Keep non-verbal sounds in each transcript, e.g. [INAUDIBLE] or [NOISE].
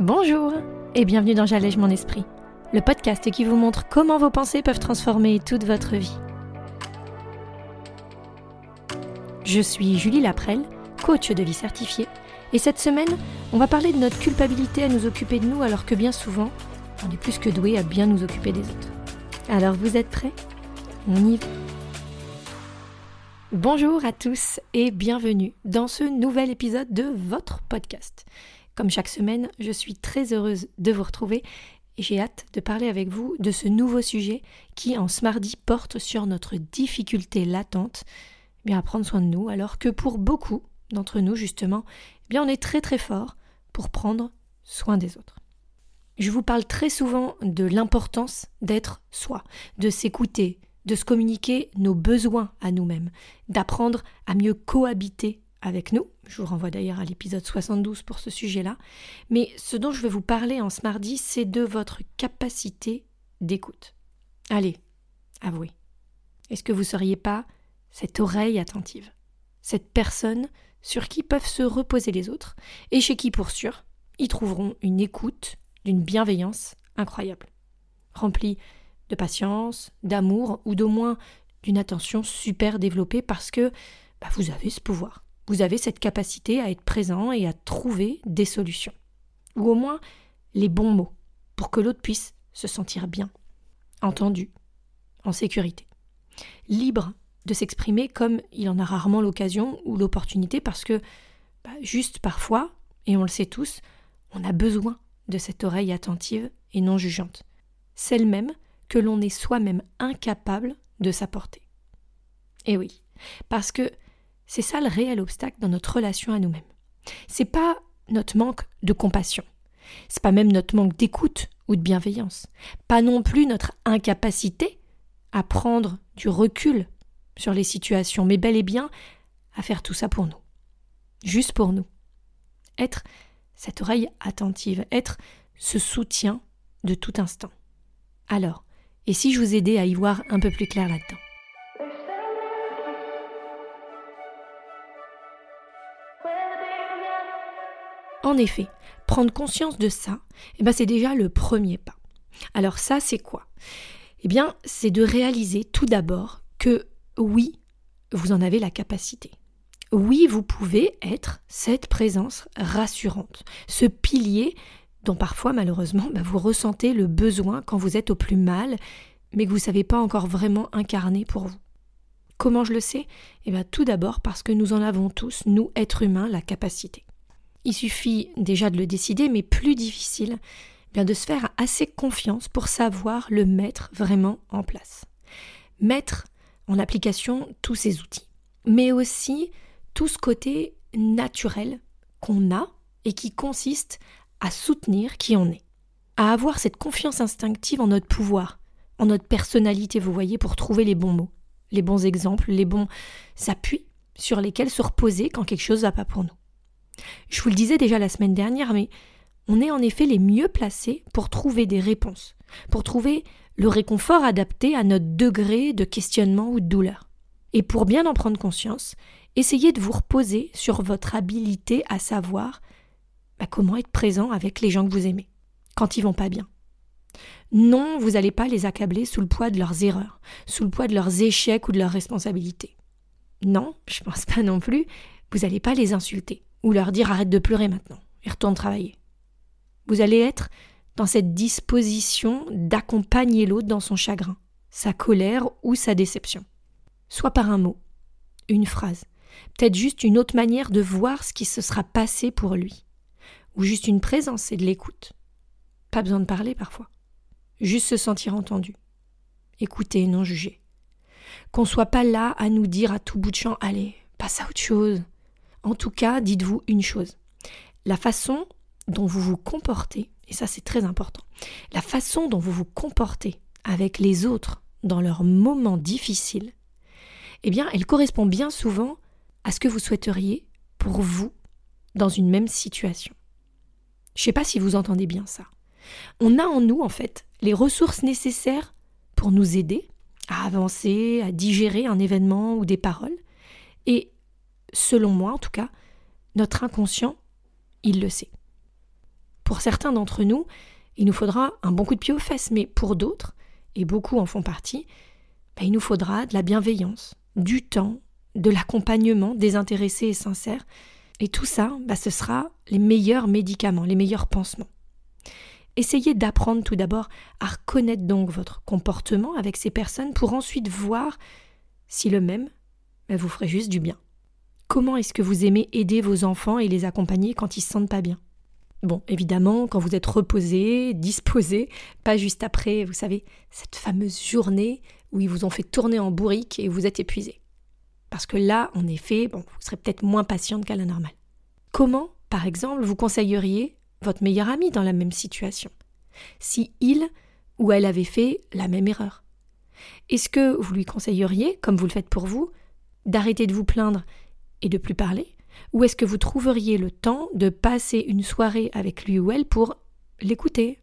Bonjour et bienvenue dans J'allège mon esprit, le podcast qui vous montre comment vos pensées peuvent transformer toute votre vie. Je suis Julie Laprelle, coach de vie certifiée, et cette semaine, on va parler de notre culpabilité à nous occuper de nous alors que bien souvent, on est plus que doué à bien nous occuper des autres. Alors vous êtes prêts? On y va Bonjour à tous et bienvenue dans ce nouvel épisode de votre podcast. Comme chaque semaine, je suis très heureuse de vous retrouver et j'ai hâte de parler avec vous de ce nouveau sujet qui, en ce mardi, porte sur notre difficulté latente eh bien à prendre soin de nous, alors que pour beaucoup d'entre nous, justement, eh bien on est très très fort pour prendre soin des autres. Je vous parle très souvent de l'importance d'être soi, de s'écouter, de se communiquer nos besoins à nous-mêmes, d'apprendre à mieux cohabiter avec nous. Je vous renvoie d'ailleurs à l'épisode 72 pour ce sujet-là. Mais ce dont je vais vous parler en ce mardi, c'est de votre capacité d'écoute. Allez, avouez. Est-ce que vous ne seriez pas cette oreille attentive? Cette personne sur qui peuvent se reposer les autres et chez qui, pour sûr, ils trouveront une écoute d'une bienveillance incroyable, remplie de patience, d'amour ou d'au moins d'une attention super développée parce que bah, vous avez ce pouvoir. Vous avez cette capacité à être présent et à trouver des solutions. Ou au moins les bons mots pour que l'autre puisse se sentir bien, entendu, en sécurité. Libre de s'exprimer comme il en a rarement l'occasion ou l'opportunité parce que, bah, juste parfois, et on le sait tous, on a besoin de cette oreille attentive et non jugeante, celle même que l'on est soi-même incapable de s'apporter. Et oui, parce que c'est ça le réel obstacle dans notre relation à nous-mêmes. C'est pas notre manque de compassion. C'est pas même notre manque d'écoute ou de bienveillance. Pas non plus notre incapacité à prendre du recul sur les situations, mais bel et bien à faire tout ça pour nous. Juste pour nous. Être cette oreille attentive, être ce soutien de tout instant. Alors, et si je vous aidais à y voir un peu plus clair là-dedans? En effet, prendre conscience de ça, eh ben c'est déjà le premier pas. Alors ça, c'est quoi? Eh bien, c'est de réaliser tout d'abord que oui, vous en avez la capacité. Oui, vous pouvez être cette présence rassurante, ce pilier dont parfois, malheureusement, bah, vous ressentez le besoin quand vous êtes au plus mal, mais que vous ne savez pas encore vraiment incarner pour vous. Comment je le sais? Eh bien, tout d'abord parce que nous en avons tous, nous, êtres humains, la capacité. Il suffit déjà de le décider, mais plus difficile, bien de se faire assez confiance pour savoir le mettre vraiment en place. Mettre en application tous ces outils, mais aussi tout ce côté naturel qu'on a et qui consiste à soutenir qui on est, à avoir cette confiance instinctive en notre pouvoir, en notre personnalité, vous voyez, pour trouver les bons mots, les bons exemples, les bons appuis sur lesquels se reposer quand quelque chose va pas pour nous. Je vous le disais déjà la semaine dernière, mais on est en effet les mieux placés pour trouver des réponses, pour trouver le réconfort adapté à notre degré de questionnement ou de douleur. Et pour bien en prendre conscience, essayez de vous reposer sur votre habilité à savoir bah, comment être présent avec les gens que vous aimez, quand ils vont pas bien. Non, vous n'allez pas les accabler sous le poids de leurs erreurs, sous le poids de leurs échecs ou de leurs responsabilités. Non, je pense pas non plus, vous n'allez pas les insulter ou leur dire arrête de pleurer maintenant et retourne travailler. Vous allez être dans cette disposition d'accompagner l'autre dans son chagrin, sa colère ou sa déception. Soit par un mot, une phrase, peut-être juste une autre manière de voir ce qui se sera passé pour lui, ou juste une présence et de l'écoute. Pas besoin de parler parfois, juste se sentir entendu, écouter, non juger. Qu'on soit pas là à nous dire à tout bout de champ allez, passe à autre chose, en tout cas, dites-vous une chose. La façon dont vous vous comportez, et ça c'est très important, la façon dont vous vous comportez avec les autres dans leurs moments difficiles, eh bien, elle correspond bien souvent à ce que vous souhaiteriez pour vous dans une même situation. Je ne sais pas si vous entendez bien ça. On a en nous, en fait, les ressources nécessaires pour nous aider à avancer, à digérer un événement ou des paroles, et selon moi en tout cas, notre inconscient, il le sait. Pour certains d'entre nous, il nous faudra un bon coup de pied aux fesses, mais pour d'autres, et beaucoup en font partie, ben, il nous faudra de la bienveillance, du temps, de l'accompagnement désintéressé et sincère. Et tout ça, ben, ce sera les meilleurs médicaments, les meilleurs pansements. Essayez d'apprendre tout d'abord à reconnaître donc votre comportement avec ces personnes pour ensuite voir si le même ben, vous ferait juste du bien. Comment est-ce que vous aimez aider vos enfants et les accompagner quand ils se sentent pas bien? Bon, évidemment, quand vous êtes reposé, [LAUGHS] disposé, pas juste après, vous savez, cette fameuse journée où ils vous ont fait tourner en bourrique et vous êtes épuisé. Parce que là, en effet, bon, vous serez peut-être moins patiente qu'à la normale. Comment, par exemple, vous conseilleriez votre meilleur ami dans la même situation? Si il ou elle avait fait la même erreur? Est-ce que vous lui conseilleriez, comme vous le faites pour vous, d'arrêter de vous plaindre et de plus parler ou est-ce que vous trouveriez le temps de passer une soirée avec lui ou elle pour l'écouter,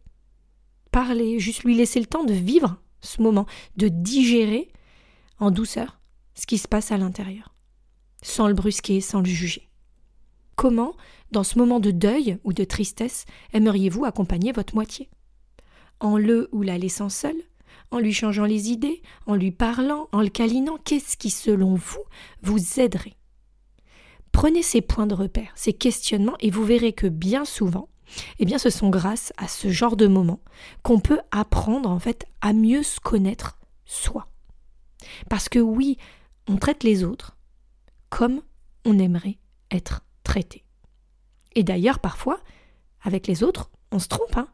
parler, juste lui laisser le temps de vivre ce moment, de digérer en douceur ce qui se passe à l'intérieur, sans le brusquer, sans le juger? Comment, dans ce moment de deuil ou de tristesse, aimeriez-vous accompagner votre moitié? En le ou la laissant seul en lui changeant les idées, en lui parlant, en le câlinant, qu'est-ce qui, selon vous, vous aiderait? Prenez ces points de repère, ces questionnements, et vous verrez que bien souvent, eh bien, ce sont grâce à ce genre de moments qu'on peut apprendre en fait à mieux se connaître soi. Parce que oui, on traite les autres comme on aimerait être traité. Et d'ailleurs, parfois, avec les autres, on se trompe. Hein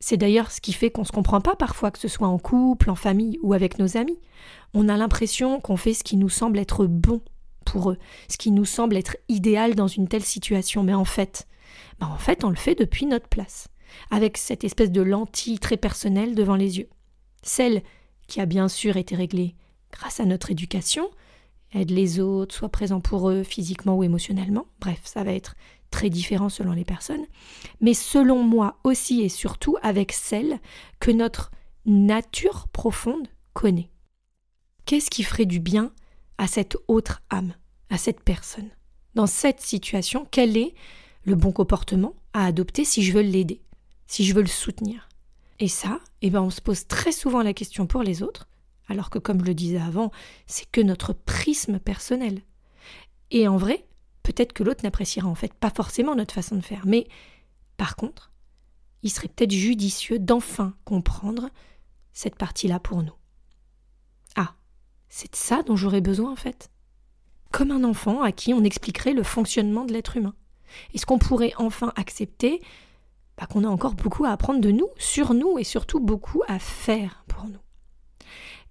c'est d'ailleurs ce qui fait qu'on ne se comprend pas parfois, que ce soit en couple, en famille ou avec nos amis. On a l'impression qu'on fait ce qui nous semble être bon pour eux, ce qui nous semble être idéal dans une telle situation. Mais en fait, bah en fait, on le fait depuis notre place, avec cette espèce de lentille très personnelle devant les yeux. Celle qui a bien sûr été réglée grâce à notre éducation, aide les autres, soit présent pour eux physiquement ou émotionnellement. Bref, ça va être très différent selon les personnes. Mais selon moi aussi et surtout avec celle que notre nature profonde connaît. Qu'est-ce qui ferait du bien à cette autre âme, à cette personne. Dans cette situation, quel est le bon comportement à adopter si je veux l'aider, si je veux le soutenir? Et ça, eh ben on se pose très souvent la question pour les autres, alors que comme je le disais avant, c'est que notre prisme personnel. Et en vrai, peut-être que l'autre n'appréciera en fait pas forcément notre façon de faire, mais par contre, il serait peut-être judicieux d'enfin comprendre cette partie-là pour nous. C'est de ça dont j'aurais besoin en fait. Comme un enfant à qui on expliquerait le fonctionnement de l'être humain. Est-ce qu'on pourrait enfin accepter bah, qu'on a encore beaucoup à apprendre de nous, sur nous et surtout beaucoup à faire pour nous?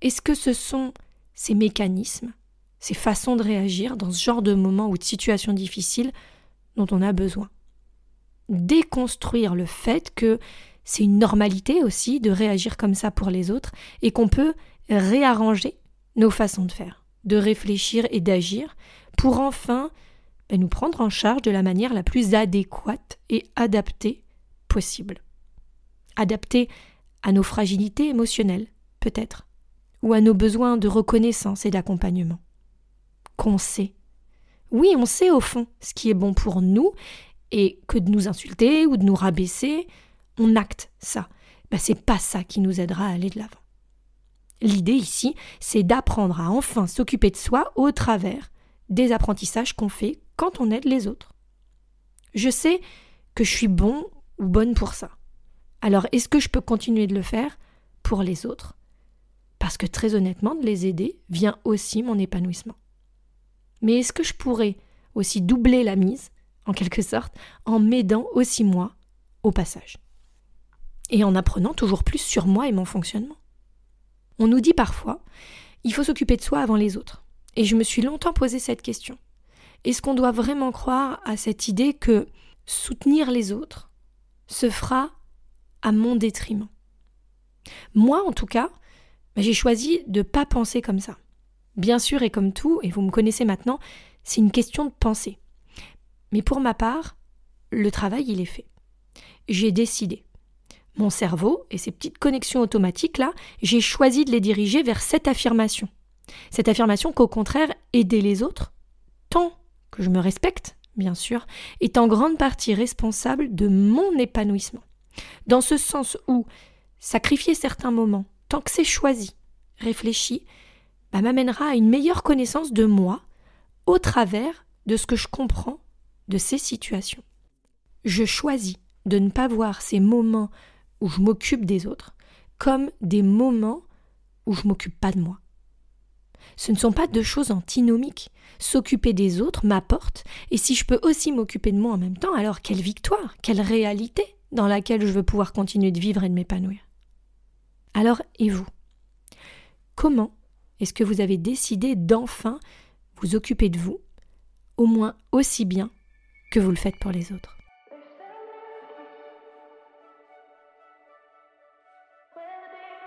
Est-ce que ce sont ces mécanismes, ces façons de réagir dans ce genre de moments ou de situations difficiles dont on a besoin? Déconstruire le fait que c'est une normalité aussi de réagir comme ça pour les autres et qu'on peut réarranger nos façons de faire, de réfléchir et d'agir pour enfin ben, nous prendre en charge de la manière la plus adéquate et adaptée possible. Adaptée à nos fragilités émotionnelles, peut-être, ou à nos besoins de reconnaissance et d'accompagnement. Qu'on sait. Oui, on sait au fond ce qui est bon pour nous, et que de nous insulter ou de nous rabaisser, on acte ça. Ben, c'est pas ça qui nous aidera à aller de l'avant. L'idée ici, c'est d'apprendre à enfin s'occuper de soi au travers des apprentissages qu'on fait quand on aide les autres. Je sais que je suis bon ou bonne pour ça. Alors est-ce que je peux continuer de le faire pour les autres? Parce que très honnêtement, de les aider vient aussi mon épanouissement. Mais est-ce que je pourrais aussi doubler la mise, en quelque sorte, en m'aidant aussi moi au passage? Et en apprenant toujours plus sur moi et mon fonctionnement on nous dit parfois il faut s'occuper de soi avant les autres. Et je me suis longtemps posé cette question. Est-ce qu'on doit vraiment croire à cette idée que soutenir les autres se fera à mon détriment? Moi, en tout cas, bah, j'ai choisi de ne pas penser comme ça. Bien sûr, et comme tout, et vous me connaissez maintenant, c'est une question de pensée. Mais pour ma part, le travail, il est fait. J'ai décidé mon cerveau et ces petites connexions automatiques là, j'ai choisi de les diriger vers cette affirmation. Cette affirmation qu'au contraire, aider les autres, tant que je me respecte, bien sûr, est en grande partie responsable de mon épanouissement. Dans ce sens où sacrifier certains moments, tant que c'est choisi, réfléchi, bah, m'amènera à une meilleure connaissance de moi au travers de ce que je comprends de ces situations. Je choisis de ne pas voir ces moments où je m'occupe des autres comme des moments où je m'occupe pas de moi. Ce ne sont pas deux choses antinomiques. S'occuper des autres m'apporte, et si je peux aussi m'occuper de moi en même temps, alors quelle victoire, quelle réalité dans laquelle je veux pouvoir continuer de vivre et de m'épanouir. Alors, et vous? Comment est-ce que vous avez décidé d'enfin vous occuper de vous, au moins aussi bien que vous le faites pour les autres?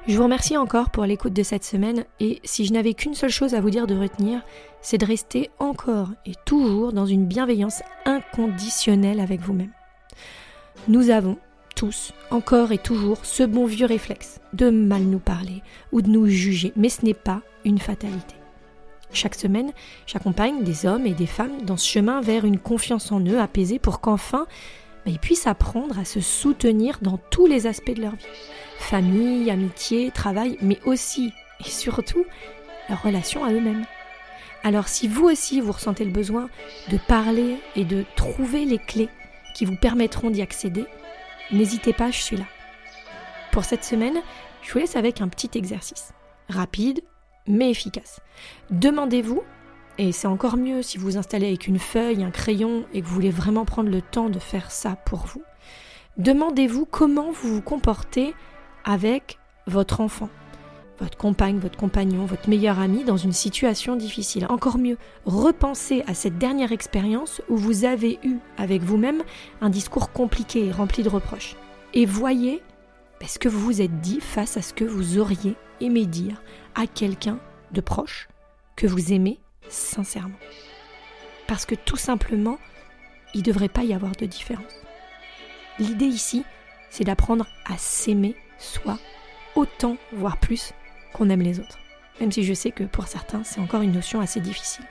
Je vous remercie encore pour l'écoute de cette semaine et si je n'avais qu'une seule chose à vous dire de retenir, c'est de rester encore et toujours dans une bienveillance inconditionnelle avec vous-même. Nous avons tous, encore et toujours, ce bon vieux réflexe de mal nous parler ou de nous juger, mais ce n'est pas une fatalité. Chaque semaine, j'accompagne des hommes et des femmes dans ce chemin vers une confiance en eux apaisée pour qu'enfin ils puissent apprendre à se soutenir dans tous les aspects de leur vie famille, amitié, travail, mais aussi et surtout leur relation à eux-mêmes. Alors si vous aussi vous ressentez le besoin de parler et de trouver les clés qui vous permettront d'y accéder, n'hésitez pas, je suis là. Pour cette semaine, je vous laisse avec un petit exercice, rapide mais efficace. Demandez-vous, et c'est encore mieux si vous vous installez avec une feuille, un crayon et que vous voulez vraiment prendre le temps de faire ça pour vous, demandez-vous comment vous vous comportez avec votre enfant, votre compagne, votre compagnon, votre meilleur ami dans une situation difficile. Encore mieux, repensez à cette dernière expérience où vous avez eu avec vous-même un discours compliqué et rempli de reproches. Et voyez ce que vous vous êtes dit face à ce que vous auriez aimé dire à quelqu'un de proche que vous aimez sincèrement. Parce que tout simplement, il ne devrait pas y avoir de différence. L'idée ici, c'est d'apprendre à s'aimer soit autant, voire plus, qu'on aime les autres. Même si je sais que pour certains, c'est encore une notion assez difficile.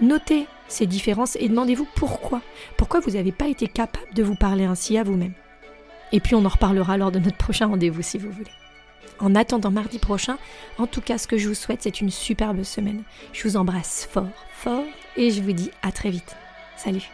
Notez ces différences et demandez-vous pourquoi. Pourquoi vous n'avez pas été capable de vous parler ainsi à vous-même. Et puis on en reparlera lors de notre prochain rendez-vous si vous voulez. En attendant mardi prochain, en tout cas ce que je vous souhaite c'est une superbe semaine. Je vous embrasse fort, fort et je vous dis à très vite. Salut